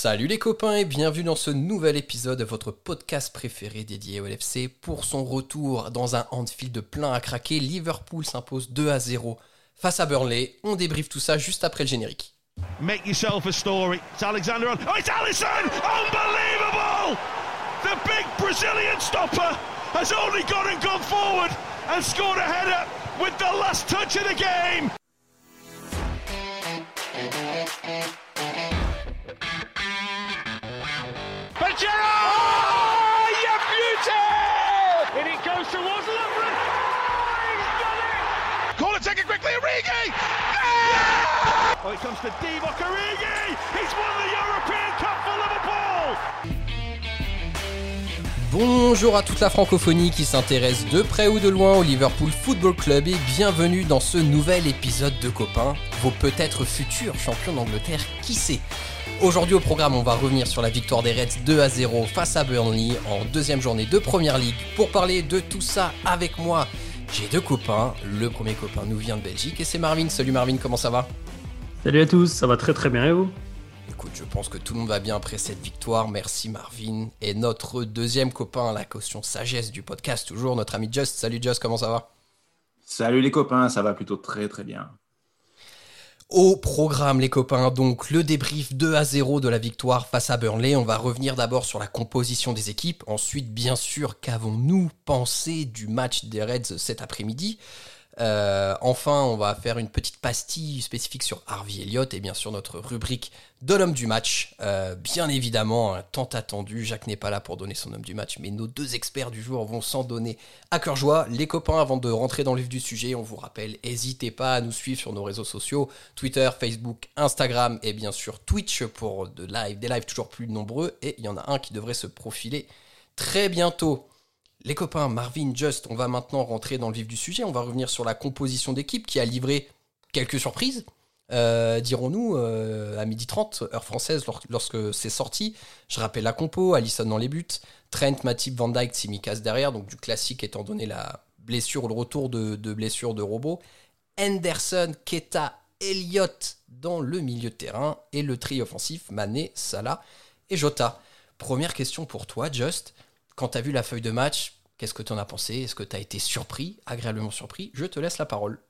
Salut les copains et bienvenue dans ce nouvel épisode de votre podcast préféré dédié au LFC. Pour son retour dans un Anfield plein à craquer, Liverpool s'impose 2 à 0 face à Burnley. On débriefe tout ça juste après le générique. Make yourself a story. It's Alexander on. Oh, it's Allison! Unbelievable! The big Brazilian stopper has only gone and gone forward and scored a header with the last touch of the game. Bonjour à toute la francophonie qui s'intéresse de près ou de loin au Liverpool Football Club et bienvenue dans ce nouvel épisode de Copains, vos peut-être futurs champions d'Angleterre, qui sait. Aujourd'hui au programme, on va revenir sur la victoire des Reds 2 à 0 face à Burnley en deuxième journée de Première League. Pour parler de tout ça avec moi, j'ai deux copains. Le premier copain nous vient de Belgique et c'est Marvin. Salut Marvin, comment ça va? Salut à tous, ça va très très bien et vous? Écoute, je pense que tout le monde va bien après cette victoire. Merci Marvin. Et notre deuxième copain, la caution sagesse du podcast, toujours notre ami Just. Salut Just, comment ça va? Salut les copains, ça va plutôt très très bien. Au programme, les copains, donc le débrief 2 à 0 de la victoire face à Burnley. On va revenir d'abord sur la composition des équipes. Ensuite, bien sûr, qu'avons-nous pensé du match des Reds cet après-midi? Euh, enfin, on va faire une petite pastille spécifique sur Harvey Elliott et bien sûr notre rubrique de l'homme du match. Euh, bien évidemment, tant attendu, Jacques n'est pas là pour donner son homme du match, mais nos deux experts du jour vont s'en donner à cœur joie. Les copains, avant de rentrer dans le vif du sujet, on vous rappelle, n'hésitez pas à nous suivre sur nos réseaux sociaux, Twitter, Facebook, Instagram et bien sûr Twitch pour de live, des lives toujours plus nombreux. Et il y en a un qui devrait se profiler très bientôt. Les copains, Marvin, Just, on va maintenant rentrer dans le vif du sujet. On va revenir sur la composition d'équipe qui a livré quelques surprises, euh, dirons-nous, euh, à midi 30, heure française, lorsque c'est sorti. Je rappelle la compo, Allison dans les buts, Trent, Matip, Van Dyke, Tsimikas derrière, donc du classique étant donné la blessure ou le retour de, blessure de Robot. Henderson, Keta, Elliott dans le milieu de terrain et le tri offensif, Mané, Salah et Jota. Première question pour toi, Just. Quand tu vu la feuille de match, qu'est-ce que tu en as pensé? Est-ce que tu as été surpris, agréablement surpris? Je te laisse la parole.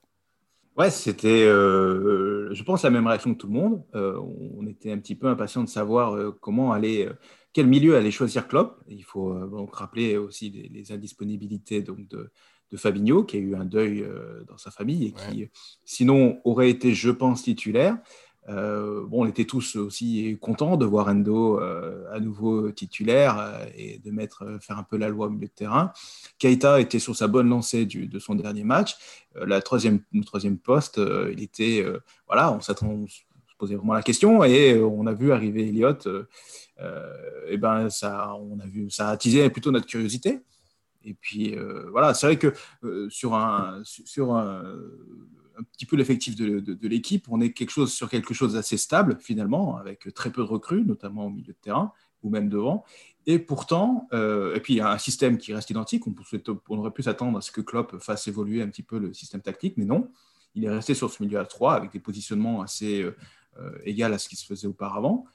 Ouais, c'était, euh, je pense, la même réaction que tout le monde. Euh, on était un petit peu impatient de savoir euh, comment aller, quel milieu allait choisir Klopp. Il faut donc rappeler aussi les, indisponibilités donc de, de, Fabinho, qui a eu un deuil dans sa famille et qui, sinon, aurait été, je pense, titulaire. Euh, bon, on était tous aussi contents de voir Endo euh, à nouveau titulaire euh, et de mettre, faire un peu la loi au milieu de terrain. Keita était sur sa bonne lancée de son dernier match. la troisième, le troisième poste, il était, voilà, on, se posait vraiment la question et on a vu arriver Elliott. et ben ça, on a vu, ça a attisé plutôt notre curiosité. Et puis voilà, c'est vrai que sur un, sur un un petit peu l'effectif de, l'équipe. On est quelque chose, sur quelque chose d'assez stable finalement, avec très peu de recrues, notamment au milieu de terrain ou même devant. Et pourtant, euh, et puis il y a un système qui reste identique. On, on aurait pu s'attendre à ce que Klopp fasse évoluer un petit peu le système tactique, mais non. Il est resté sur ce milieu à 3 avec des positionnements assez euh, euh égaux à ce qui se faisait auparavant.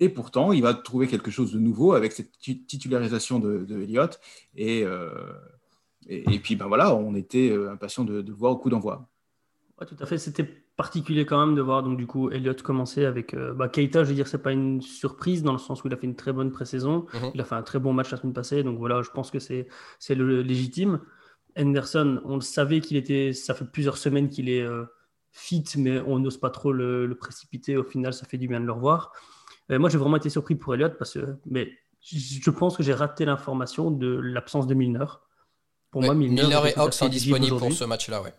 Et pourtant, il va trouver quelque chose de nouveau avec cette titularisation de, de Elliott. Et, et, puis, ben voilà, on était impatient de, de voir au coup d'envoi tout à fait. C'était particulier quand même de voir donc du coup Elliott commencer avec euh, bah, Keita. Je veux dire, c'est pas une surprise dans le sens où il a fait une très bonne pré-saison. Mhm. Il a fait un très bon match la semaine passée. Donc voilà, je pense que c'est c'est le légitime. Henderson, on le savait qu'il était. Ça fait plusieurs semaines qu'il est euh, fit, mais on n'ose pas trop le, précipiter. Au final, ça fait du bien de le revoir. Euh, moi, j'ai vraiment été surpris pour Elliott parce que, mais je pense que j'ai raté l'information de l'absence de Milner. Pour moi, Milner, Milner et Hawks sont disponibles pour ce match-là, ouais.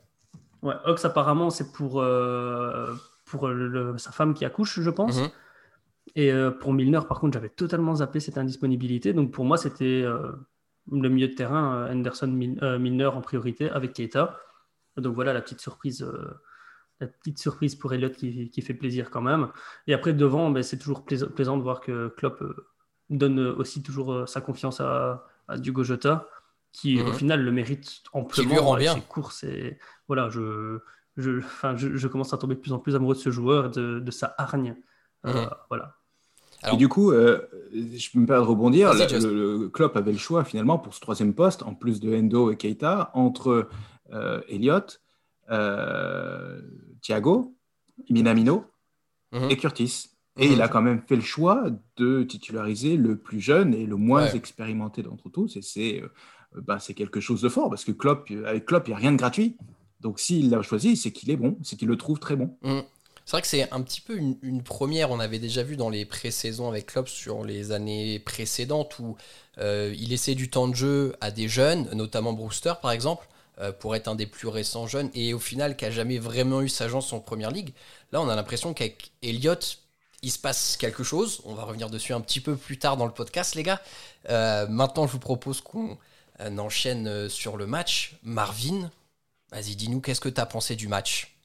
Ouais, Ox, apparemment, c'est pour, euh, pour sa femme qui accouche, je pense. Mhm. Et euh, pour Milner, par contre, j'avais totalement zappé cette indisponibilité. Donc pour moi, c'était euh, le milieu de terrain, Anderson Milner en priorité avec Keita. Donc voilà la petite surprise, la petite surprise pour Elliott qui, qui, fait plaisir quand même. Et après, devant, ben, c'est toujours plaisant, de voir que Klopp donne aussi toujours sa confiance à, à Diogo Jota qui au mhm. final le mérite amplement avec ses courses. Et voilà, je, je, enfin, je, commence à tomber de plus en plus amoureux de ce joueur, de, de sa hargne. Euh, mhm. voilà. Et du coup, je peux me permettre de rebondir. Le, Klopp avait le choix finalement pour ce troisième poste, en plus de Endo et Keita, entre Elliott, Thiago, Minamino mhm. et Curtis. Et il a quand même fait le choix de titulariser le plus jeune et le moins expérimenté d'entre tous. Et c'est euh, bah, quelque chose de fort parce que Klopp, avec Klopp, il n'y a rien de gratuit. Donc s'il l'a choisi, c'est qu'il est bon, c'est qu'il le trouve très bon. Mmh. C'est vrai que c'est un petit peu une, première. On avait déjà vu dans les pré-saisons avec Klopp sur les années précédentes où euh, il laissait du temps de jeu à des jeunes, notamment Brewster par exemple, euh, pour être un des plus récents jeunes, et au final qui a jamais vraiment eu sa chance en première ligue. Là, on a l'impression qu'avec Elliott, il se passe quelque chose. On va revenir dessus un petit peu plus tard dans le podcast, les gars. Euh, maintenant, je vous propose qu'on euh, enchaîne euh, sur le match. Marvin, vas-y, dis-nous, qu'est-ce que tu as pensé du match?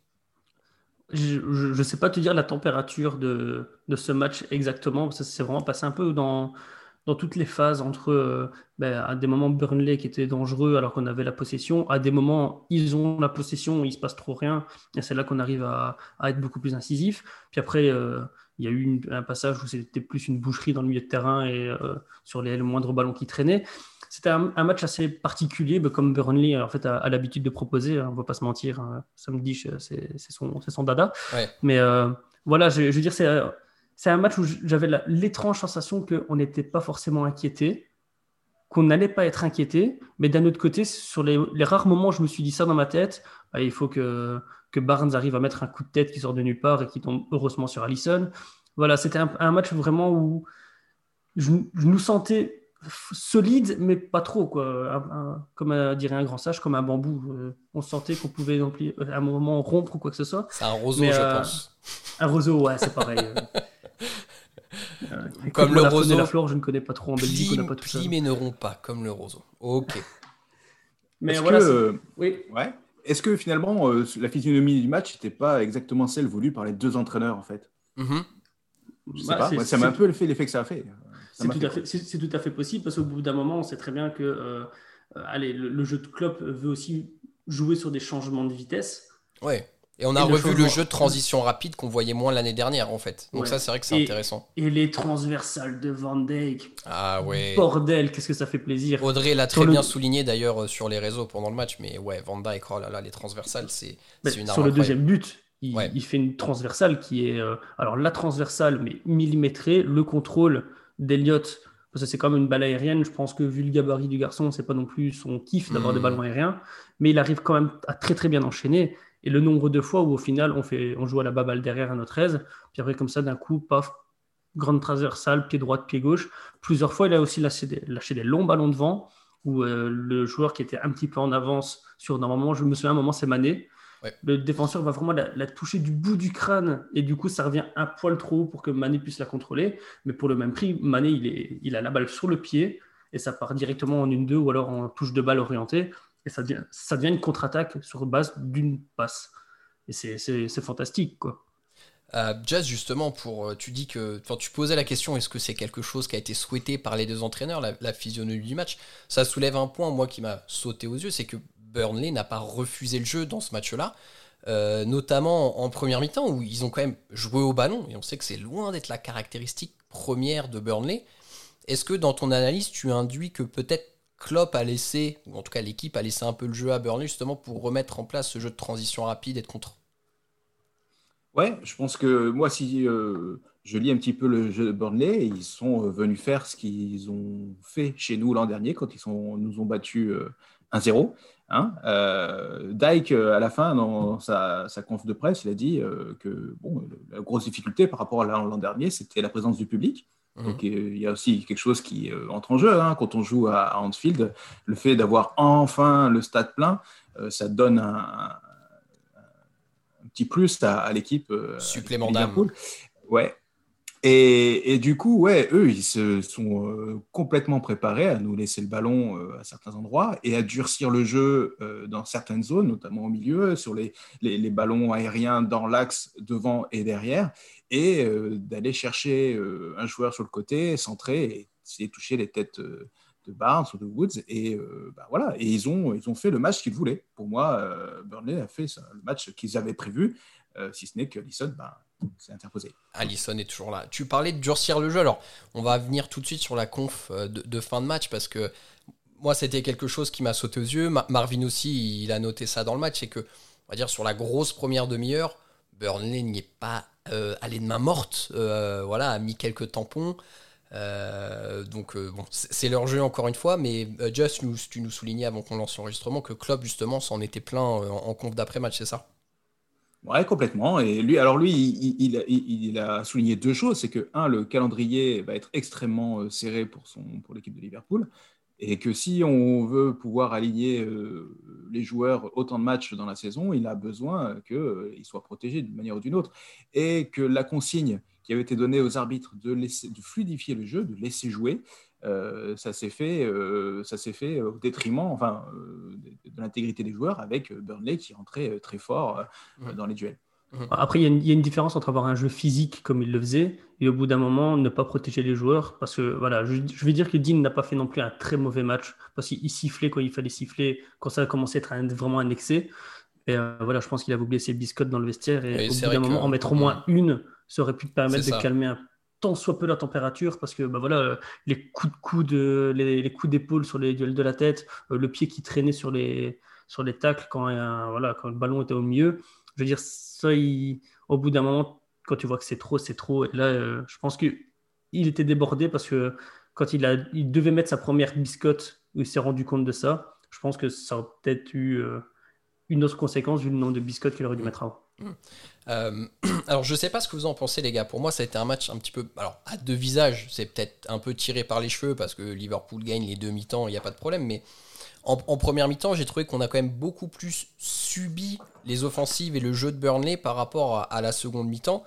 Je ne sais pas te dire la température de, ce match exactement. Ça s'est vraiment passé un peu dans, dans toutes les phases, entre ben, à des moments Burnley qui était dangereux alors qu'on avait la possession, à des moments ils ont la possession, il se passe trop rien, et c'est là qu'on arrive à, être beaucoup plus incisif. Puis après, il y a eu un passage où c'était plus une boucherie dans le milieu de terrain et euh, sur les, moindres ballons qui traînaient. C'était un, match assez particulier, bah, comme Burnley en fait, a, l'habitude de proposer. Hein, on ne va pas se mentir, hein, samedi, c'est son, son, dada. Mais euh, voilà, je, veux dire, c'est un match où j'avais l'étrange sensation qu'on n'était pas forcément inquiété, qu'on n'allait pas être inquiété. Mais d'un autre côté, sur les, rares moments où je me suis dit ça dans ma tête, bah, il faut que que Barnes arrive à mettre un coup de tête qui sort de nulle part et qui tombe heureusement sur Allison. Voilà, c'était un, match vraiment où je, nous sentais solide, mais pas trop, quoi. comme dirait un grand sage, comme un bambou. Euh, on sentait qu'on pouvait à un moment rompre ou quoi que ce soit. C'est un roseau, je euh, pense. Un roseau, ouais, c'est pareil. Euh, comme le roseau. la flore, je ne connais pas trop en Belgique. on n'a pas tout ça. mais ne rompt pas, comme le roseau. Ok. mais voilà. Oui. Ouais. Est-ce que finalement, euh, la physionomie du match n'était pas exactement celle voulue par les deux entraîneurs, en fait? Mm-hmm. Je sais bah, pas, ça m'a un peu fait l'effet que ça a fait. C'est tout, tout, à fait possible, parce qu'au bout d'un moment, on sait très bien que euh, allez, le, jeu de Klopp veut aussi jouer sur des changements de vitesse. Ouais. Et on a revu le jeu de transition rapide qu'on voyait moins l'année dernière, en fait. Donc ça, c'est vrai que c'est intéressant. Et les transversales de Van Dijk. Ah ouais. Bordel, qu'est-ce que ça fait plaisir. Audrey l'a très bien souligné d'ailleurs euh, sur les réseaux pendant le match. Mais ouais, Van Dijk, oh là là, les transversales, c'est une Sur le deuxième but, il, fait une transversale qui est... Euh, alors la transversale, mais millimétrée. Le contrôle d'Eliott, parce que c'est quand même une balle aérienne. Je pense que vu le gabarit du garçon, c'est pas non plus son kiff d'avoir des hmm. ballons aériens. Mais il arrive quand même à très très bien enchaîner et le nombre de fois où au final on, fait, on joue à la baballe derrière à notre aise, puis après comme ça d'un coup, paf, grande transversale, pied droit, pied gauche. Plusieurs fois, il a aussi lâché des, lâché des longs ballons devant, où euh, le joueur qui était un petit peu en avance sur normalement, je me souviens un moment, c'est Mané. Le défenseur va vraiment la, toucher du bout du crâne et du coup ça revient un poil trop haut pour que Mané puisse la contrôler. Mais pour le même prix, Mané il, est, il a la balle sur le pied et ça part directement en une deux ou alors en touche de balle orientée et ça devient, ça devient une contre-attaque sur base d'une passe. Et c'est fantastique, quoi. Euh, Jazz, justement, pour, euh, tu dis que tu posais la question est-ce que c'est quelque chose qui a été souhaité par les deux entraîneurs, la, physionomie du match? Ça soulève un point, moi, qui m'a sauté aux yeux c'est que Burnley n'a pas refusé le jeu dans ce match-là, euh, notamment en première mi-temps où ils ont quand même joué au ballon et on sait que c'est loin d'être la caractéristique première de Burnley. Est-ce que dans ton analyse, tu induis que peut-être Klopp a laissé, ou en tout cas l'équipe a laissé un peu le jeu à Burnley justement pour remettre en place ce jeu de transition rapide et de contre. Ouais, je pense que moi, si euh, je lis un petit peu le jeu de Burnley, ils sont euh, venus faire ce qu'ils ont fait chez nous l'an dernier quand ils nous ont battu 1-0. Euh, hein. Dyke, à la fin, dans sa, sa conf de presse, il a dit que bon, la grosse difficulté par rapport à l'an dernier, c'était la présence du public. Mhm. Donc, il y a aussi quelque chose qui euh, entre en jeu. Hein. Quand on joue à, Anfield, le fait d'avoir enfin le stade plein, euh, ça donne un, petit plus à, l'équipe. Euh, Supplément d'âme. Ouais. Et, du coup, ouais, eux, ils se sont complètement préparés à nous laisser le ballon à certains endroits et à durcir le jeu dans certaines zones, notamment au milieu, sur les, les ballons aériens dans l'axe devant et derrière et euh, d'aller chercher euh, un joueur sur le côté, centré et essayer de toucher les têtes euh, de Barnes ou de Woods. Et bah, voilà, et ils ont, ils ont fait le match qu'ils voulaient. Pour moi, Burnley a fait le match qu'ils avaient prévu, si ce n'est que Lisson, bah, s'est interposé. Allison est toujours là. Tu parlais de durcir le jeu. Alors, on va venir tout de suite sur la conf de, de fin de match parce que moi, c'était quelque chose qui m'a sauté aux yeux. Marvin aussi, il a noté ça dans le match. C'est que, on va dire, sur la grosse première demi-heure, Burnley n'y est pas euh, allé de main morte. Euh, voilà, a mis quelques tampons. Euh, donc, bon, c'est leur jeu encore une fois. Mais Just, tu nous soulignais avant qu'on lance l'enregistrement que Klopp, justement, s'en était plein en, compte d'après-match, c'est ça? Ouais, complètement. Et lui, alors lui, il, a souligné deux choses. C'est que, un, le calendrier va être extrêmement serré pour, son, pour l'équipe de Liverpool. Et que si on veut pouvoir aligner euh, les joueurs autant de matchs dans la saison, il a besoin qu'ils euh, soient protégés d'une manière ou d'une autre. Et que la consigne qui avait été donnée aux arbitres de, de fluidifier le jeu, de laisser jouer, euh, ça s'est fait, ça s'est fait au détriment enfin, de, l'intégrité des joueurs avec Burnley qui rentrait très fort dans les duels. Après, il y, a une différence entre avoir un jeu physique comme il le faisait et au bout d'un moment ne pas protéger les joueurs. Parce que voilà, je, vais dire que Dean n'a pas fait non plus un très mauvais match parce qu'il sifflait quand il fallait siffler, quand ça a commencé à être vraiment un excès. Et euh, voilà, je pense qu'il a voulu laisser biscotte dans le vestiaire et, au bout d'un moment, en mettre au moins une, ça aurait pu te permettre de calmer un tant soit peu la température parce que bah voilà, les coups de coude, les, coups d'épaule sur les duels de la tête, euh, le pied qui traînait sur les, sur les tacles quand, voilà, quand le ballon était au milieu. Je veux dire, ça, au bout d'un moment, quand tu vois que c'est trop, c'est trop. Et là, euh, je pense qu'il était débordé parce que quand il, a, il devait mettre sa première biscotte, il s'est rendu compte de ça, je pense que ça aurait peut-être eu euh, une autre conséquence vu le nombre de biscottes qu'il aurait dû mettre avant. Euh, alors, je sais pas ce que vous en pensez, les gars. Pour moi, ça a été un match un petit peu. Alors, à deux visages, c'est peut-être un peu tiré par les cheveux parce que Liverpool gagne les deux mi-temps, il n'y a pas de problème. Mais en, première mi-temps, j'ai trouvé qu'on a quand même beaucoup plus subi les offensives et le jeu de Burnley par rapport à, la seconde mi-temps.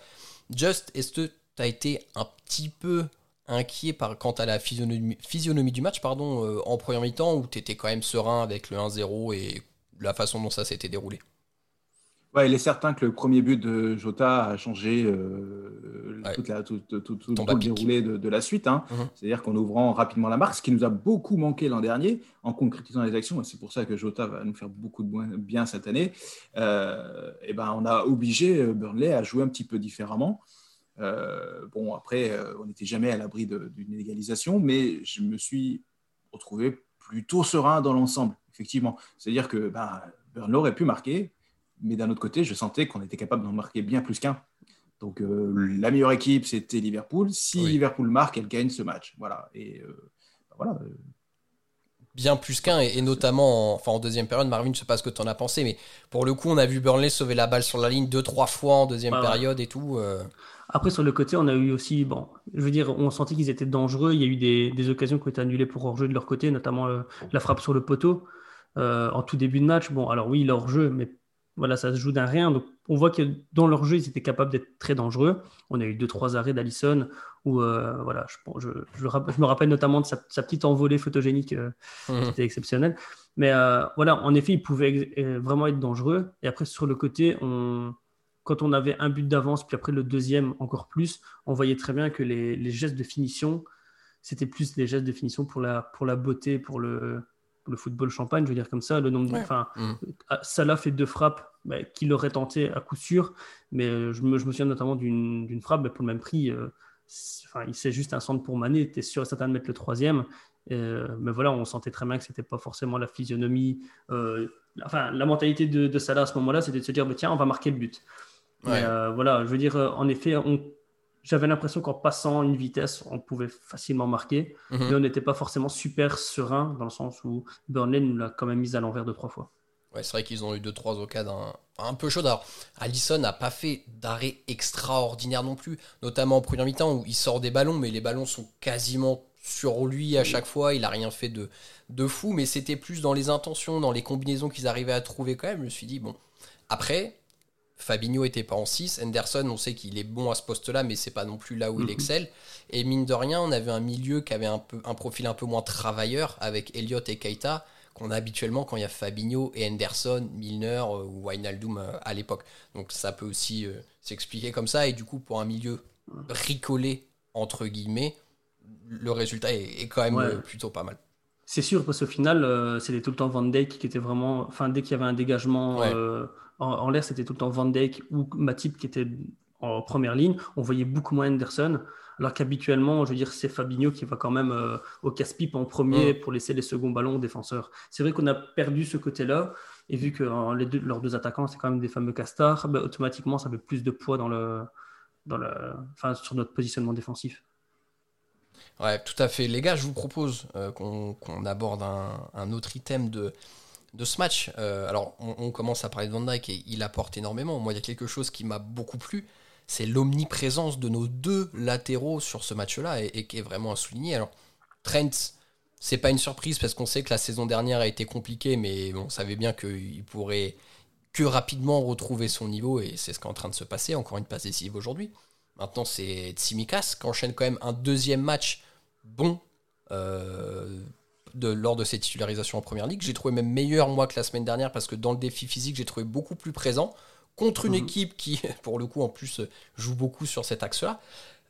Just, est-ce que tu été un petit peu inquiet par, quant à la physionomie, du match pardon, euh, en première mi-temps ou tu quand même serein avec le 1-0 et la façon dont ça s'était déroulé? Ouais, il est certain que le premier but de Jota a changé euh, toute la, tout, le déroulé de, la suite. Hein. Mhm. C'est-à-dire qu'en ouvrant rapidement la marque, ce qui nous a beaucoup manqué l'an dernier, en concrétisant les actions, et c'est pour ça que Jota va nous faire beaucoup de bien cette année, euh, et ben on a obligé euh, Burnley à jouer un petit peu différemment. bon, après, on n'était jamais à l'abri d'une égalisation, mais je me suis retrouvé plutôt serein dans l'ensemble, effectivement. C'est-à-dire que ben, Burnley aurait pu marquer, mais d'un autre côté, je sentais qu'on était capable d'en marquer bien plus qu'un. Donc euh, la meilleure équipe, c'était Liverpool. Si Liverpool marque, elle gagne ce match. Voilà. Et euh, bah, voilà. Euh. Bien plus qu'un, et, notamment en, enfin, en deuxième période, Marvin, je sais pas ce que tu en as pensé, mais pour le coup, on a vu Burnley sauver la balle sur la ligne deux, trois fois en deuxième période et tout. Après, sur le côté, on a eu aussi, bon, je veux dire, on sentit qu'ils étaient dangereux. Il y a eu des, des, occasions qui ont été annulées pour hors-jeu de leur côté, notamment la frappe sur le poteau en tout début de match. Bon, alors oui, leur jeu, mais voilà, ça se joue d'un rien. Donc, on voit que dans leur jeu, ils étaient capables d'être très dangereux. On a eu deux, trois arrêts d'Allison où, euh, voilà, je, je, me rappelle notamment de sa, petite envolée photogénique euh, qui mhm. était exceptionnelle. Mais euh, voilà, en effet, ils pouvaient vraiment être dangereux. Et après, sur le côté, on, quand on avait un but d'avance, puis après le deuxième encore plus, on voyait très bien que les, les gestes de finition, c'était plus des gestes de finition pour la, pour la beauté, pour le, le football champagne, je veux dire comme ça, le nombre enfin, mmh. ah, Salah fait deux frappes bah, qu'il aurait tenté à coup sûr, mais euh, je me, je me souviens notamment d'une frappe, mais pour le même prix, euh, enfin, il c'est juste un centre pour Mané, était sûr et certain de mettre le troisième, euh, mais voilà, on sentait très bien que c'était pas forcément la physionomie, enfin, la mentalité de, de Salah à ce moment-là, c'était de se dire, bah, tiens, on va marquer le but. voilà, je veux dire, en effet, on j'avais l'impression qu'en passant une vitesse, on pouvait facilement marquer, mhm. mais on n'était pas forcément super serein dans le sens où Burnley nous l'a quand même mis à l'envers deux, trois fois. Ouais, c'est vrai qu'ils ont eu deux, trois occasions un, peu chaudes. Alors, Allison n'a pas fait d'arrêt extraordinaire non plus, notamment en première mi-temps où il sort des ballons, mais les ballons sont quasiment sur lui à chaque fois. Il n'a rien fait de, de fou, mais c'était plus dans les intentions, dans les combinaisons qu'ils arrivaient à trouver quand même. Je me suis dit, bon, après, Fabinho était pas en 6. Henderson, on sait qu'il est bon à ce poste-là, mais c'est pas non plus là où il excelle. Et mine de rien, on avait un milieu qui avait un, peu, un profil un peu moins travailleur avec Elliott et Keita qu'on a habituellement quand il y a Fabinho et Henderson, Milner euh, ou Wijnaldum euh, à l'époque. Donc ça peut aussi euh, s'expliquer comme ça. Et du coup, pour un milieu bricolé, entre guillemets, le résultat est, quand même plutôt pas mal. C'est sûr, parce qu'au final, c'était tout le temps Van Dijk qui était vraiment. Enfin, dès qu'il y avait un dégagement en, l'air, c'était tout le temps Van Dijk ou Matip qui était en première ligne, on voyait beaucoup moins Anderson. Alors qu'habituellement, je veux dire, c'est Fabinho qui va quand même euh, au casse-pipe en premier pour laisser les seconds ballons aux défenseurs. C'est vrai qu'on a perdu ce côté-là. Et vu que euh, les deux, leurs deux attaquants, c'est quand même des fameux castars, bah, automatiquement, ça met plus de poids dans le, dans le, enfin, sur notre positionnement défensif. Ouais, tout à fait. Les gars, je vous propose euh, qu'on aborde un, autre item de, de ce match. alors, on, commence à parler de Van Dyke et il apporte énormément. Moi, il y a quelque chose qui m'a beaucoup plu c'est l'omniprésence de nos deux latéraux sur ce match-là et, qui est vraiment à souligner. Alors, Trent, c'est pas une surprise parce qu'on sait que la saison dernière a été compliquée, mais on savait bien qu'il pourrait que rapidement retrouver son niveau et c'est ce qui est en train de se passer. Encore une passe décisive aujourd'hui. Maintenant, c'est Tsimikas qui enchaîne quand même un deuxième match bon euh, de, lors de ses titularisations en première ligue. J'ai trouvé même meilleur moi que la semaine dernière parce que dans le défi physique, j'ai trouvé beaucoup plus présent contre une mhm. équipe qui, pour le coup, en plus, joue beaucoup sur cet axe-là.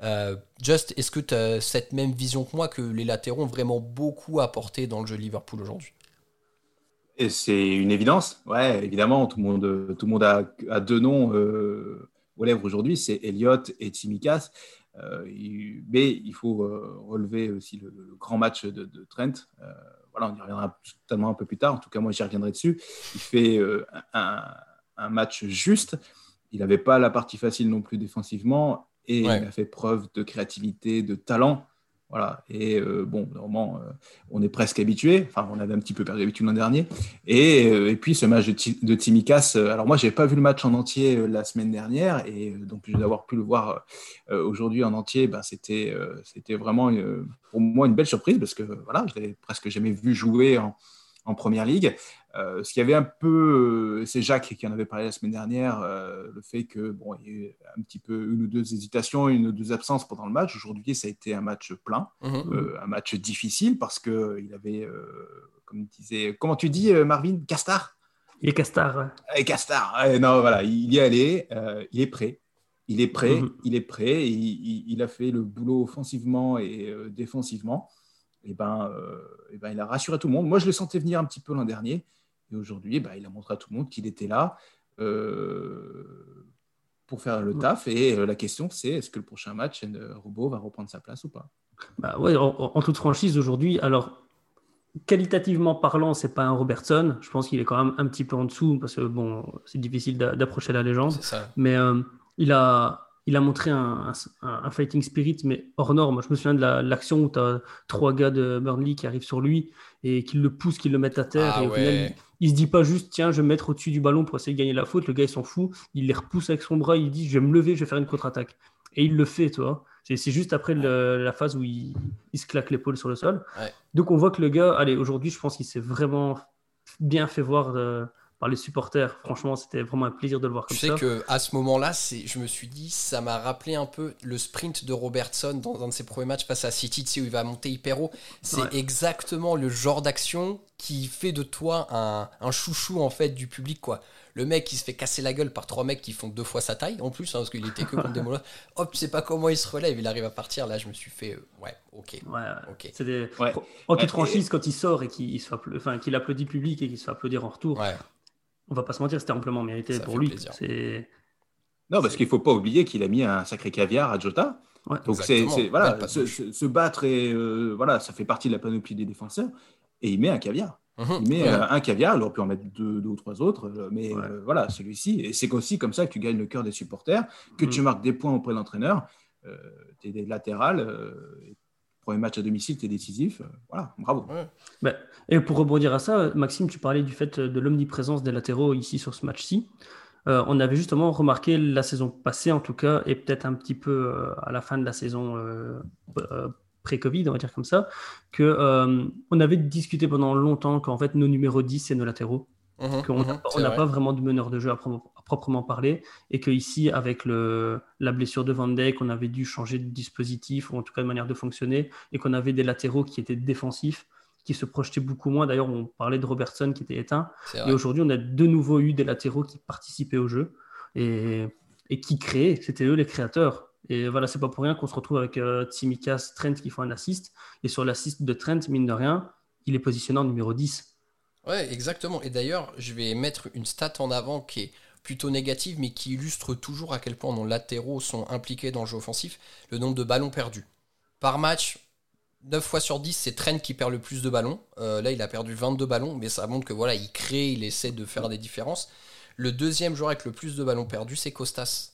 Euh, Just, est-ce que tu as cette même vision que moi que les latéraux ont vraiment beaucoup apporté dans le jeu Liverpool aujourd'hui? Et c'est une évidence, ouais, évidemment, tout le monde, tout le monde a, deux noms euh, aux lèvres aujourd'hui, c'est Elliott et Tsimikas. Euh, mais il faut relever aussi le, grand match de, Trent. voilà, on y reviendra totalement un peu plus tard. En tout cas, moi, j'y reviendrai dessus. Il fait un, un match juste. Il n'avait pas la partie facile non plus défensivement et il a fait preuve de créativité, de talent. Voilà. Et euh, bon, normalement, euh, on est presque habitué. Enfin, on avait un petit peu perdu l'habitude l'an dernier. Et, euh, et, puis, ce match de, de Timikas. alors, moi, je n'ai pas vu le match en entier la semaine dernière. Et donc, d'avoir pu le voir aujourd'hui en entier, ben, c'était vraiment pour moi une belle surprise parce que voilà, je l'avais presque jamais vu jouer en, en première ligue. Euh, ce qui avait un peu, euh, c'est Jacques qui en avait parlé la semaine dernière, euh, le fait que bon, il y a eu un petit peu une ou deux hésitations, une ou deux absences pendant le match. Aujourd'hui, ça a été un match plein, mhm. un match difficile parce que il avait, comme disait, comment tu dis, Marvin, Castard. Il est Castard. Et Castard. non, voilà, il y est allé, il est prêt. Il est prêt, mhm. il est prêt, il, il, a fait le boulot offensivement et défensivement. Et ben, et ben, il a rassuré tout le monde. Moi, je le sentais venir un petit peu l'an dernier. Et aujourd'hui, bah, il a montré à tout le monde qu'il était là euh, pour faire le taf. Et euh, la question, c'est est-ce que le prochain match, Robot va reprendre sa place ou pas? Bah ouais, en, toute franchise, aujourd'hui, alors qualitativement parlant, c'est pas un Robertson. Je pense qu'il est quand même un petit peu en dessous parce que bon, c'est difficile d'approcher la légende. Mais euh, il a il a montré un, fighting spirit, mais hors norme. Je me souviens de l'action où tu as trois gars de Burnley qui arrivent sur lui et qui le poussent, qui le mettent à terre. Ah et il, se dit pas juste, tiens, je vais me mettre au-dessus du ballon pour essayer de gagner la faute. Le gars, il s'en fout. Il les repousse avec son bras. Il dit, je vais me lever, je vais faire une contre-attaque. Et il le fait, toi. C'est juste après la phase où il, se claque l'épaule sur le sol. Donc on voit que le gars, allez, aujourd'hui, je pense qu'il s'est vraiment bien fait voir. De, par les supporters. Franchement, c'était vraiment un plaisir de le voir comme ça. Tu sais qu'à ce moment-là, je me suis dit, ça m'a rappelé un peu le sprint de Robertson dans un de ses premiers matchs face à City, tu sais, où il va monter hyper haut. C'est exactement le genre d'action qui fait de toi un, chouchou en fait du public, quoi. Le mec qui se fait casser la gueule par trois mecs qui font deux fois sa taille en plus, hein, parce qu'il était que contre des molosses. Hop, tu sais pas comment il se relève, il arrive à partir. Là, je me suis fait, euh, ouais, ok. Ouais, ok. Des... En toute franchise, quand il sort et qu'il enfin, qu'il applaudit le public et qu'il se fait applaudir en retour, on va pas se mentir, c'était amplement mérité pour lui. Non, parce qu'il faut pas oublier qu'il a mis un sacré caviar à Jota. Donc c'est voilà, se, battre et euh, voilà, ça fait partie de la panoplie des défenseurs. Et il met un caviar. Mhm. il met euh, un caviar, il aurait pu en mettre deux, ou trois autres, euh, mais voilà, celui-ci. Et c'est aussi comme ça que tu gagnes le cœur des supporters, que tu mhm. marques des points auprès de l'entraîneur. tu es des latérales, premier match à domicile, tu es décisif. voilà, bravo. Bah, et pour rebondir à ça, Maxime, tu parlais du fait de l'omniprésence des latéraux ici sur ce match-ci. Euh, on avait justement remarqué la saison passée, en tout cas, et peut-être un petit peu euh, à la fin de la saison euh, pré-Covid, on va dire comme ça, que on avait discuté pendant longtemps qu'en fait nos numéros 10 c'est nos latéraux. Mmh qu'on mmh n'a pas vraiment de meneur de jeu à, proprement parler et que ici avec le, la blessure de Van Dijk on avait dû changer de dispositif ou en tout cas de manière de fonctionner et qu'on avait des latéraux qui étaient défensifs qui se projetaient beaucoup moins. D'ailleurs, on parlait de Robertson qui était éteint. Et aujourd'hui, on a de nouveau eu des latéraux qui participaient au jeu et, et qui créaient. C'était eux les créateurs. Et voilà, c'est pas pour rien qu'on se retrouve avec euh, Tsimikas, Trent qui font un assist. Et sur l'assist de Trent, mine de rien, il est positionné numéro 10. Ouais, exactement. Et d'ailleurs, je vais mettre une stat en avant qui est plutôt négative, mais qui illustre toujours à quel point nos latéraux sont impliqués dans le jeu offensif, le nombre de ballons perdus. Par match, 9 fois sur 10, c'est Trent qui perd le plus de ballons. Euh, là, il a perdu 22 ballons, mais ça montre que voilà, il crée, il essaie de faire des différences. Le deuxième joueur avec le plus de ballons perdus, c'est Costas,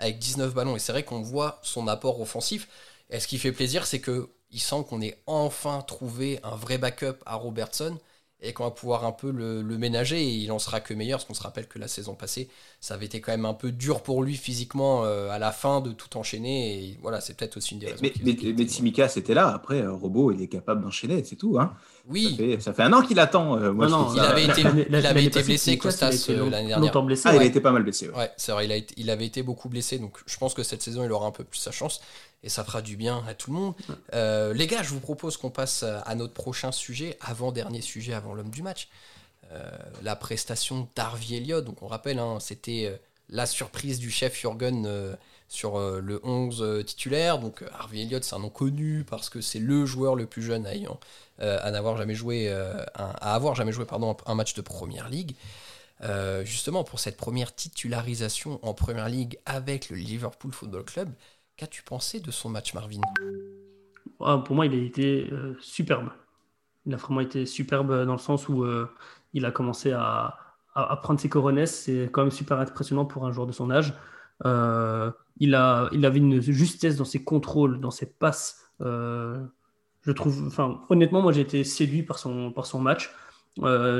avec 19 ballons. Et c'est vrai qu'on voit son apport offensif. Et ce qui fait plaisir, c'est que il semble qu'on ait enfin trouvé un vrai backup à Robertson et qu'on va pouvoir un peu le, ménager. Et il en sera que meilleur parce qu'on se rappelle que la saison passée ça avait été quand même un peu dur pour lui physiquement euh, à la fin de tout enchaîner. Et voilà c'est peut-être aussi une des raisons mais, mais, Tsimikas c'était là. Après euh, Robot il est capable d'enchaîner c'est tout hein. Oui. Ça fait, un an qu'il attend euh, moi, non, il, avait été, il avait été blessé Costas l'année dernière. blessé, ah, il a été pas mal blessé ouais, c'est vrai il, a été, il avait été beaucoup blessé donc je pense que cette saison il aura un peu plus sa chance et ça fera du bien à tout le monde. Euh, les gars, je vous propose qu'on passe à notre prochain sujet, avant-dernier sujet, avant l'homme du match. Euh, la prestation d'Harvey Elliott. Donc on rappelle, hein, c'était euh, la surprise du chef Jurgen sur le 11 titulaire. Donc Harvey Elliott, c'est un nom connu parce que c'est le joueur le plus jeune ayant, à n'avoir jamais joué, à avoir jamais joué pardon, un match de première ligue. justement pour cette première titularisation en première ligue avec le Liverpool Football Club, Qu'as-tu pensé de son match, Marvin? Ah, Pour moi, il a été euh, superbe. Il a vraiment été superbe dans le sens où euh, il a commencé à, prendre ses coronesses. C'est quand même super impressionnant pour un joueur de son âge. Euh, il, a, il avait une justesse dans ses contrôles, dans ses passes. je trouve, enfin, honnêtement, moi j'ai été séduit par son, par son match.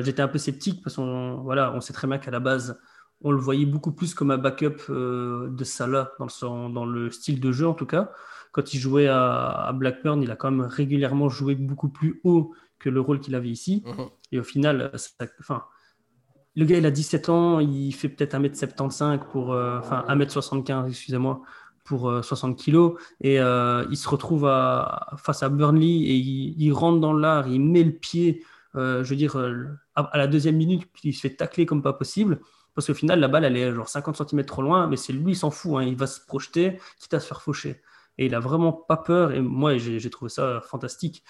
J'étais un peu sceptique parce qu'on voilà, on sait très bien qu'à la base, on le voyait beaucoup plus comme un backup euh, de Salah dans le, dans le style de jeu en tout cas. Quand il jouait à, Blackburn, il a quand même régulièrement joué beaucoup plus haut que le rôle qu'il avait ici. Mhm. Et au final, enfin, le gars il a 17 ans, il fait peut-être 1m75 pour, euh, enfin 1m75, excusez-moi, pour 60 euh, kg. Et il se retrouve à, face à Burnley et il, rentre dans l'art, il met le pied, je veux dire, à, à, la deuxième minute, puis il se fait tacler comme pas possible. Parce qu'au final, la balle, elle est genre 50 cm trop loin, mais c'est lui, il s'en fout. Hein. il va se projeter, quitte à se faire faucher. Et il a vraiment pas peur. Et moi, j'ai trouvé ça fantastique.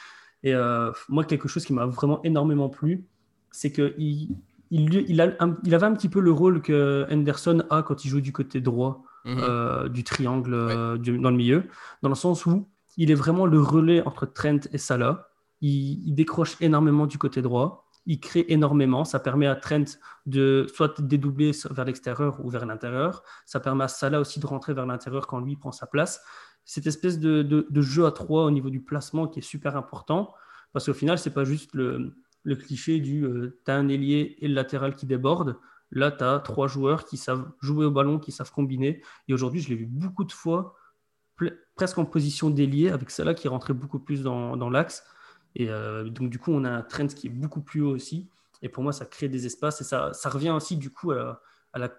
Et euh, moi, quelque chose qui m'a vraiment énormément plu, c'est qu'il il, il, avait un petit peu le rôle que Henderson a quand il joue du côté droit mhm. euh, du triangle euh, dans le milieu, dans le sens où il est vraiment le relais entre Trent et Salah. il décroche énormément du côté droit il crée énormément. Ça permet à Trent de soit dédoubler vers l'extérieur ou vers l'intérieur. Ça permet à Salah aussi de rentrer vers l'intérieur quand lui prend sa place. Cette espèce de, jeu à trois au niveau du placement qui est super important parce qu'au final, c'est pas juste le, cliché du euh, tu as un ailier et le latéral qui déborde. Là, tu as trois joueurs qui savent jouer au ballon, qui savent combiner. Et aujourd'hui, je l'ai vu beaucoup de fois, presque en position d'ailier, avec Salah qui rentrait beaucoup plus dans l'axe. Et euh, donc, du coup, on a un trend qui est beaucoup plus haut aussi. Et pour moi, ça crée des espaces et ça, ça revient aussi, du coup, à, la,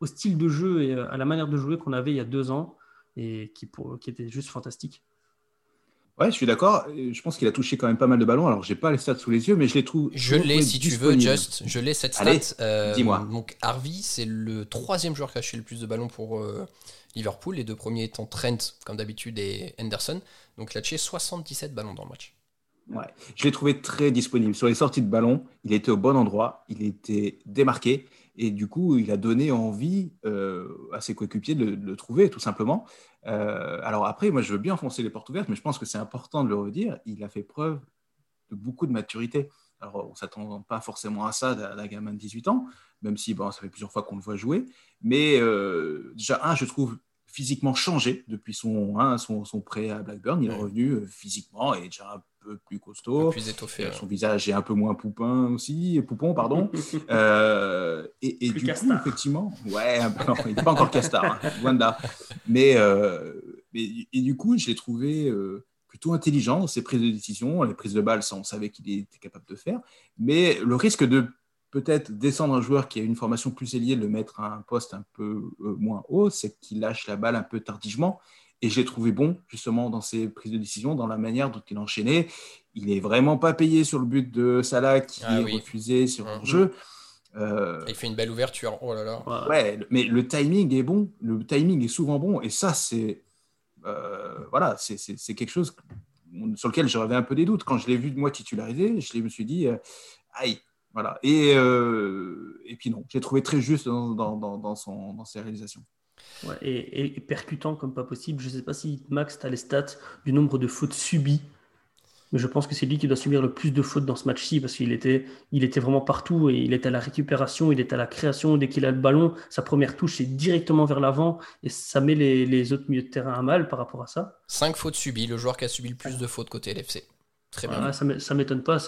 au style de jeu et à la manière de jouer qu'on avait il y a deux ans et qui, pour, qui était juste fantastique. Ouais, je suis d'accord. Je pense qu'il a touché quand même pas mal de ballons. Alors, j'ai pas les stats sous les yeux, mais je les trouve. Je l'ai, si tu veux, Just. Je l'ai cette stat. Euh, dis-moi. Donc, Harvey, c'est le troisième joueur qui a acheté le plus de ballons pour euh, Liverpool. Les deux premiers étant Trent, comme d'habitude, et Henderson. Donc, il a touché 77 ballons dans le match. Ouais. Je l'ai trouvé très disponible. Sur les sorties de ballon, il était au bon endroit, il était démarqué, et du coup, il a donné envie euh, à ses coéquipiers de, le trouver, tout simplement. Euh, alors après, moi, je veux bien enfoncer les portes ouvertes, mais je pense que c'est important de le redire. Il a fait preuve de beaucoup de maturité. Alors, on ne s'attend pas forcément à ça d'un gamin de 18 ans, même si bon, ça fait plusieurs fois qu'on le voit jouer. Mais euh, déjà, un, je trouve physiquement changé depuis son, hein, son, son, prêt à Blackburn. Il est revenu physiquement et déjà peu plus costaud. plus étoffé. Son visage est un peu moins poupin aussi, poupon, pardon. euh, et, du coup, effectivement, ouais, il n'est pas encore castar, hein, Wanda. Mais, euh, mais, et du coup, je l'ai trouvé euh, plutôt intelligent dans ses prises de décision. Les prises de balles, ça, on savait qu'il était capable de faire. Mais le risque de peut-être descendre un joueur qui a une formation plus ailiée, le mettre à un poste un peu euh, moins haut, c'est qu'il lâche la balle un peu tardivement et je l'ai trouvé bon, justement, dans ses prises de décision, dans la manière dont il enchaînait. Il n'est vraiment pas payé sur le but de Salah qui ah est refusé sur le mhm. jeu. Euh, il fait une belle ouverture. Oh là là. Ouais, mais le timing est bon. Le timing est souvent bon. Et ça, c'est euh, voilà, c'est quelque chose sur lequel j'avais un peu des doutes. Quand je l'ai vu de moi titularisé, je me suis dit, euh, aïe, Voilà. Et, et puis non, j'ai trouvé très juste dans, dans, dans, son, dans ses réalisations. Et, et, percutant comme pas possible. Je ne sais pas si Max, tu as les stats du nombre de fautes subies mais je pense que c'est lui qui doit subir le plus de fautes dans ce match-ci parce qu'il était, il était vraiment partout et il était à la récupération, il était à la création. Dès qu'il a le ballon, sa première touche, c'est directement vers l'avant et ça met les, les, autres milieux de terrain à mal par rapport à ça. Cinq fautes subies, le joueur qui a subi le plus de fautes côté LFC. Très bien. ça ne m'étonne pas.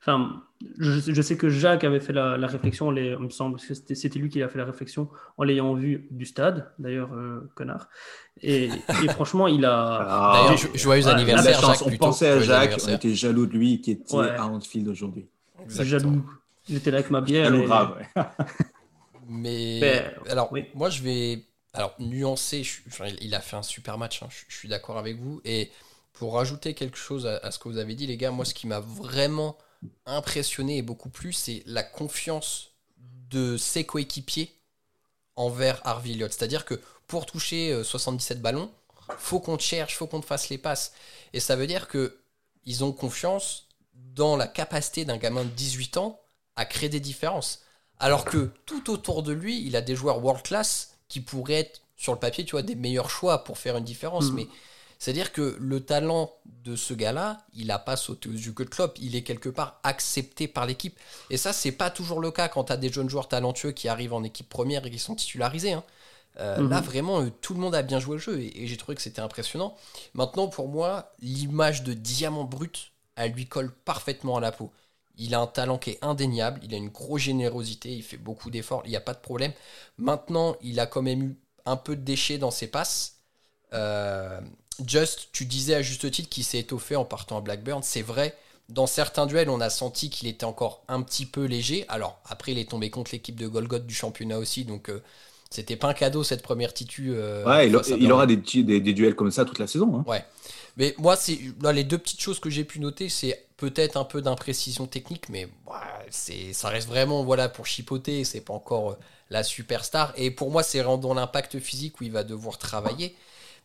Enfin, je, sais que Jacques avait fait la, réflexion, les, il me semble que c'était lui qui a fait la réflexion en l'ayant vu du stade, d'ailleurs, euh, connard. Et, franchement, il a. Ah. d'ailleurs, joyeux anniversaire, Jacques. On pensait à Jacques, on était jaloux de lui qui était à Anfield aujourd'hui. Jaloux. Il était là avec ma bière. Jaloux grave, Mais, alors, moi, je vais alors nuancer. il a fait un super match. Hein, je, suis d'accord avec vous. Et pour rajouter quelque chose à, ce que vous avez dit, les gars, moi, ce qui m'a vraiment impressionné et beaucoup plus, c'est la confiance de ses coéquipiers envers Harvey Elliott. C'est-à-dire que pour toucher 77 euh, ballons, faut qu'on te cherche, faut qu'on te fasse les passes. Et ça veut dire que ils ont confiance dans la capacité d'un gamin de 18 ans à créer des différences. Alors que tout autour de lui, il a des joueurs world class qui pourraient être sur le papier, tu vois, des meilleurs choix pour faire une différence. Mm. Mais c'est-à-dire que le talent de ce gars-là, il n'a pas sauté aux yeux que de Klopp, il est quelque part accepté par l'équipe. Et ça, c'est pas toujours le cas quand tu as des jeunes joueurs talentueux qui arrivent en équipe première et qui sont titularisés. Hein. Euh, là, mhm. vraiment, euh, tout le monde a bien joué le jeu et, j'ai trouvé que c'était impressionnant. Maintenant, pour moi, l'image de diamant brut, elle lui colle parfaitement à la peau. Il a un talent qui est indéniable, il a une grosse générosité, il fait beaucoup d'efforts, il n'y a pas de problème. Maintenant, il a quand même eu un peu de déchets dans ses passes. Euh, Just, tu disais à juste titre qu'il s'est étoffé en partant à Blackburn. C'est vrai, dans certains duels, on a senti qu'il était encore un petit peu léger. Alors, après, il est tombé contre l'équipe de Golgoth du championnat aussi. Donc, euh, c'était pas un cadeau cette première titu. Euh, ouais, il, aura des, des, duels comme ça toute la saison. Hein. Ouais. Mais moi, c'est les deux petites choses que j'ai pu noter, c'est peut-être un peu d'imprécision technique, mais c'est ça reste vraiment voilà pour chipoter. C'est pas encore euh, la superstar. Et pour moi, c'est dans l'impact physique où il va devoir travailler.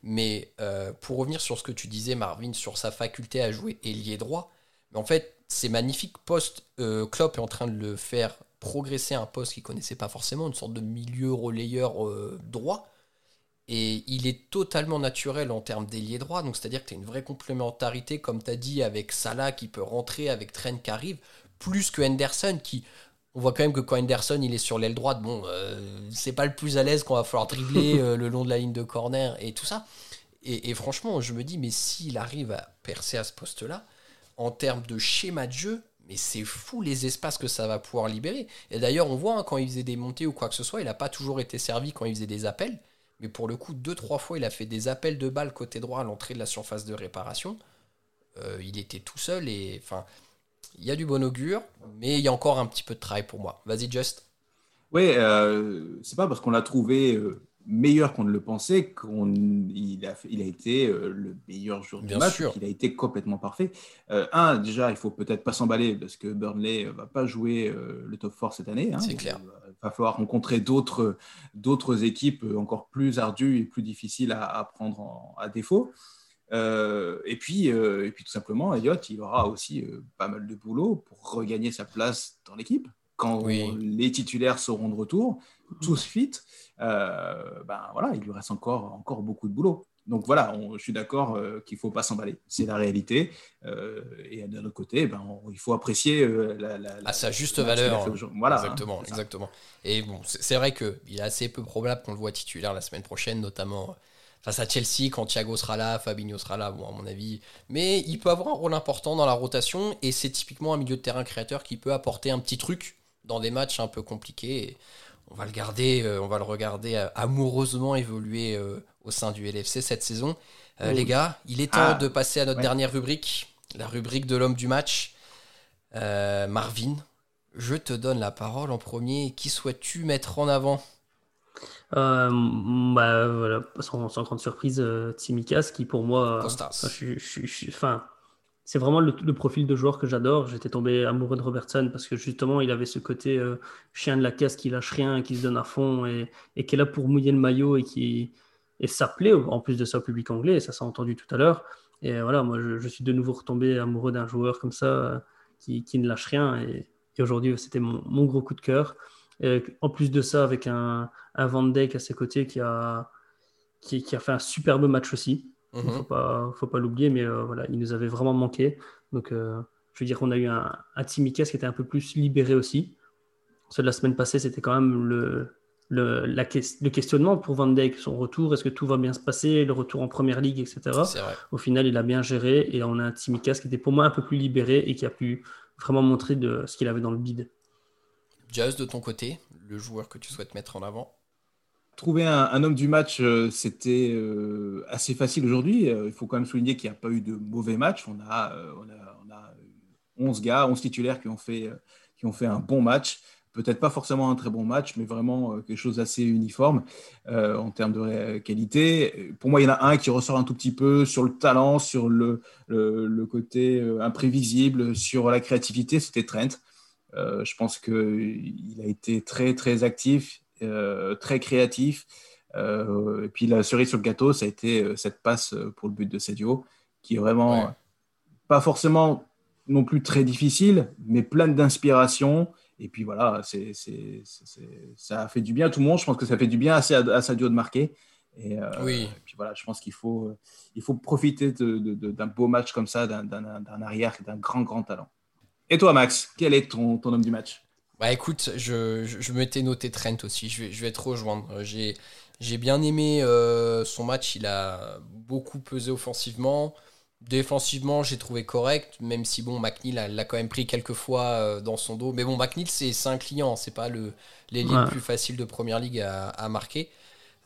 Mais euh, pour revenir sur ce que tu disais, Marvin, sur sa faculté à jouer ailier droit, en fait, c'est magnifique. Post, euh, Klopp est en train de le faire progresser à un poste qu'il connaissait pas forcément, une sorte de milieu relayeur euh, droit. Et il est totalement naturel en termes d'ailier droit, donc c'est-à-dire que tu as une vraie complémentarité, comme tu as dit, avec Salah qui peut rentrer, avec Trent qui arrive, plus que Henderson qui, on voit quand même que quand Henderson il est sur l'aile droite, bon, euh, c'est pas le plus à l'aise qu'on va falloir dribbler euh, le long de la ligne de corner et tout ça. Et, franchement, je me dis, mais s'il arrive à percer à ce poste-là, en termes de schéma de jeu, mais c'est fou les espaces que ça va pouvoir libérer. Et d'ailleurs, on voit hein, quand il faisait des montées ou quoi que ce soit, il n'a pas toujours été servi quand il faisait des appels. Mais pour le coup, deux, trois fois, il a fait des appels de balles côté droit à l'entrée de la surface de réparation. Euh, il était tout seul et enfin, il y a du bon augure, mais il y a encore un petit peu de travail pour moi. Vas-y, Just. Oui, euh, c'est pas parce qu'on l'a trouvé euh, meilleur qu'on ne le pensait qu'il a, il a été euh, le meilleur jour du match, qu'il a été complètement parfait. Euh, un, déjà, il faut peut-être pas s'emballer parce que Burnley va pas jouer le top 4 cette année. Hein. c'est clair. Il va falloir rencontrer d'autres, d'autres équipes encore plus ardues et plus difficiles à, prendre à défaut. Euh, et, puis, euh, et puis tout simplement, Elliott, il aura aussi euh, pas mal de boulot pour regagner sa place dans l'équipe. Quand les titulaires seront de retour, tous fit, ben voilà, il lui reste encore, encore beaucoup de boulot. Donc voilà, je suis d'accord qu'il ne faut pas s'emballer. C'est la réalité. et d'un autre côté, ben, il faut apprécier la, à sa juste valeur. Voilà, exactement, exactement. Et bon, c'est vrai qu'il est assez peu probable qu'on le voit titulaire la semaine prochaine, notamment face à Chelsea quand Thiago sera là, Fabinho sera là, bon, à mon avis. Mais il peut avoir un rôle important dans la rotation et c'est typiquement un milieu de terrain créateur qui peut apporter un petit truc dans des matchs un peu compliqués. on va le garder, euh, on va le regarder euh, amoureusement évoluer euh, au sein du LFC cette saison. Les gars, il est temps ah, de passer à notre dernière rubrique, la rubrique de l'homme du match. Marvin, je te donne la parole en premier. Qui souhaites-tu mettre en avant? Euh, bah, voilà, sans, sans, grande surprise, euh, Tsimikas, qui pour moi, je, je, enfin, c'est vraiment le, profil de joueur que j'adore. J'étais tombé amoureux de Robertson parce que justement, il avait ce côté euh, chien de la caisse qui lâche rien, qui se donne à fond et, et qui est là pour mouiller le maillot et qui et ça plaît en plus de ça au public anglais. Et ça s'est entendu tout à l'heure. Et voilà, moi, je, suis de nouveau retombé amoureux d'un joueur comme ça qui, qui, ne lâche rien et Et aujourd'hui, c'était mon, gros coup de cœur. En plus de ça, avec un, un Van Dijk à ses côtés qui a, qui, a fait un superbe match aussi. Il ne mhm. faut pas, faut pas l'oublier, mais euh, voilà, il nous avait vraiment manqué. Donc, euh, je veux dire qu'on a eu un, un Timicas qui était un peu plus libéré aussi. Ceux de la semaine passée, c'était quand même le, le, la, le, questionnement pour Van Dijk, son retour, est-ce que tout va bien se passer, le retour en première ligue, etc. Au final, il a bien géré et on a un Timicas qui était pour moi un peu plus libéré et qui a pu vraiment montrer de ce qu'il avait dans le bid. De ton côté, le joueur que tu souhaites mettre en avant Trouver un, homme du match, euh, c'était euh, assez facile aujourd'hui. Euh, il faut quand même souligner qu'il n'y a pas eu de mauvais match. On a, on a, on a 11 gars, 11 titulaires qui ont fait, qui ont fait un bon match peut-être pas forcément un très bon match, mais vraiment quelque chose d'assez uniforme en termes de qualité. Pour moi, il y en a un qui ressort un tout petit peu sur le talent, sur le, le, côté imprévisible, sur la créativité, c'était Trent. Je pense qu'il a été très, très actif. Euh, très créatif. Euh, et puis la cerise sur le gâteau, ça a été euh, cette passe pour le but de Sadio, qui est vraiment pas forcément non plus très difficile, mais pleine d'inspiration. Et puis voilà, c'est, ça a fait du bien à tout le monde. Je pense que ça fait du bien assez à, Sadio de marquer. Et, oui. puis voilà, je pense qu'il faut, il faut profiter d'un beau match comme ça, d'un, arrière, d'un grand, grand talent. Et toi, Max, quel est ton, ton homme du match? Bah écoute, je, je, m'étais noté Trent aussi, je vais, je vais te rejoindre. J'ai, j'ai bien aimé euh, son match, il a beaucoup pesé offensivement. Défensivement, j'ai trouvé correct, même si bon, McNeil l'a quand même pris quelques fois euh, dans son dos. Mais bon, McNeil, c'est un client, c'est pas le, les lignes plus faciles de première ligue à, à marquer.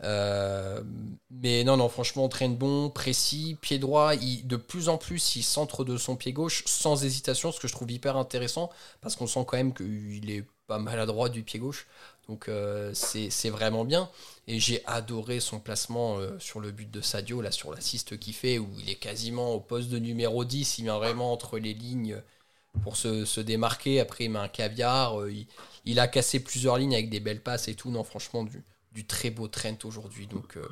Euh, mais non, non, franchement, traîne bon, précis, pied droit. De plus en plus, il centre de son pied gauche sans hésitation, ce que je trouve hyper intéressant parce qu'on sent quand même qu'il est pas maladroit du pied gauche. Donc euh, c'est vraiment bien. Et j'ai adoré son placement euh, sur le but de Sadio, là sur l'assist qu'il fait, où il est quasiment au poste de numéro 10. Il vient vraiment entre les lignes pour se, se démarquer. Après, il met un caviar. il, il, a cassé plusieurs lignes avec des belles passes et tout. Non, franchement, du, du très beau Trent aujourd'hui. Donc, euh,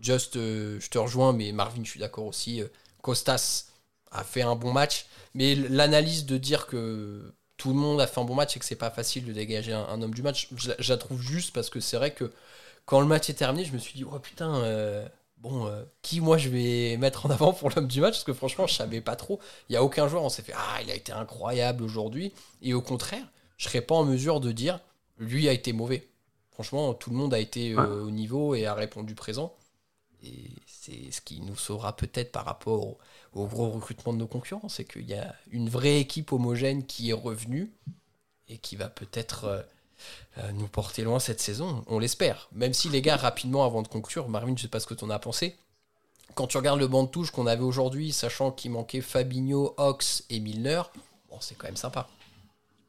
Just, euh, je te rejoins, mais Marvin, je suis d'accord aussi. Euh, Costas a fait un bon match, mais l'analyse de dire que tout le monde a fait un bon match et que c'est pas facile de dégager un, homme du match, je, la trouve juste parce que c'est vrai que quand le match est terminé, je me suis dit, oh putain, bon, qui moi je vais mettre en avant pour l'homme du match? Parce que franchement, je savais pas trop. Il y a aucun joueur, on s'est fait, ah, il a été incroyable aujourd'hui. Et au contraire, je serais pas en mesure de dire, lui a été mauvais. Franchement, tout le monde a été euh, au niveau et a répondu présent. Et c'est ce qui nous saura peut-être par rapport au, gros recrutement de nos concurrents, c'est qu'il y a une vraie équipe homogène qui est revenue et qui va peut-être euh, euh, nous porter loin cette saison. On l'espère. Même si les gars, rapidement avant de conclure, Marvin, je sais pas ce que tu en as pensé. Quand tu regardes le banc de touche qu'on avait aujourd'hui, sachant qu'il manquait Fabinho, Ox et Milner, bon, c'est quand même sympa.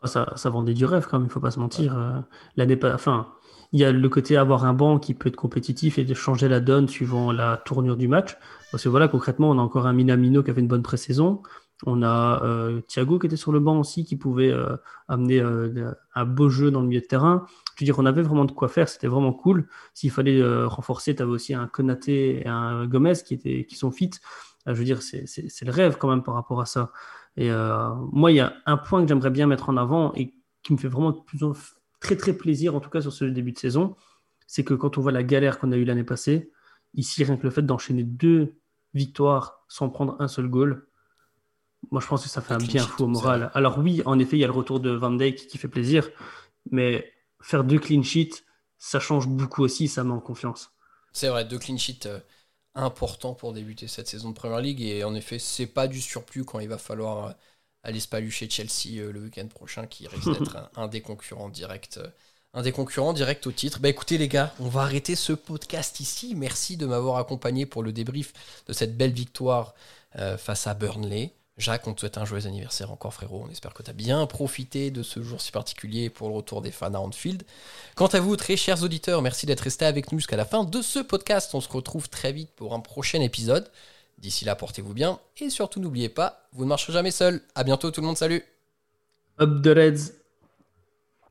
Ça, ça vendait du rêve quand même, il faut pas se mentir. L'année pas, enfin, il y a le côté avoir un banc qui peut être compétitif et de changer la donne suivant la tournure du match. Parce que voilà, concrètement, on a encore un Minamino qui avait une bonne pré-saison. On a euh, Thiago qui était sur le banc aussi, qui pouvait euh, amener euh, un beau jeu dans le milieu de terrain. Je veux dire, on avait vraiment de quoi faire, c'était vraiment cool. S'il fallait renforcer, tu avais aussi un Konaté et un Gomez qui, étaient, qui sont fit. je veux dire, c'est le rêve quand même par rapport à ça. Et moi, il y a un point que j'aimerais bien mettre en avant et qui me fait vraiment plus très très plaisir, en tout cas sur ce début de saison, c'est que quand on voit la galère qu'on a eue l'année passée, ici, rien que le fait d'enchaîner deux victoires sans prendre un seul goal, moi je pense que ça fait un bien fou au moral. Alors oui, en effet, il y a le retour de Van Dijk qui fait plaisir, mais faire deux clean sheets, ça change beaucoup aussi, ça met en confiance. C'est vrai, deux clean sheets euh, importants pour débuter cette saison de Première League, et en effet, c'est pas du surplus quand il va falloir euh, aller se palucher Chelsea euh, le week-end prochain, qui risque d'être un, des concurrents directs. Euh, un des concurrents direct au titre. Bah écoutez les gars, on va arrêter ce podcast ici. Merci de m'avoir accompagné pour le débrief de cette belle victoire euh, face à Burnley. Jacques, on te souhaite un joyeux anniversaire encore frérot. On espère que tu as bien profité de ce jour si particulier pour le retour des fans à Anfield. Quant à vous, très chers auditeurs, merci d'être restés avec nous jusqu'à la fin de ce podcast. On se retrouve très vite pour un prochain épisode. D'ici là, portez-vous bien. Et surtout n'oubliez pas, vous ne marcherez jamais seul. À bientôt tout le monde, salut. Up the Reds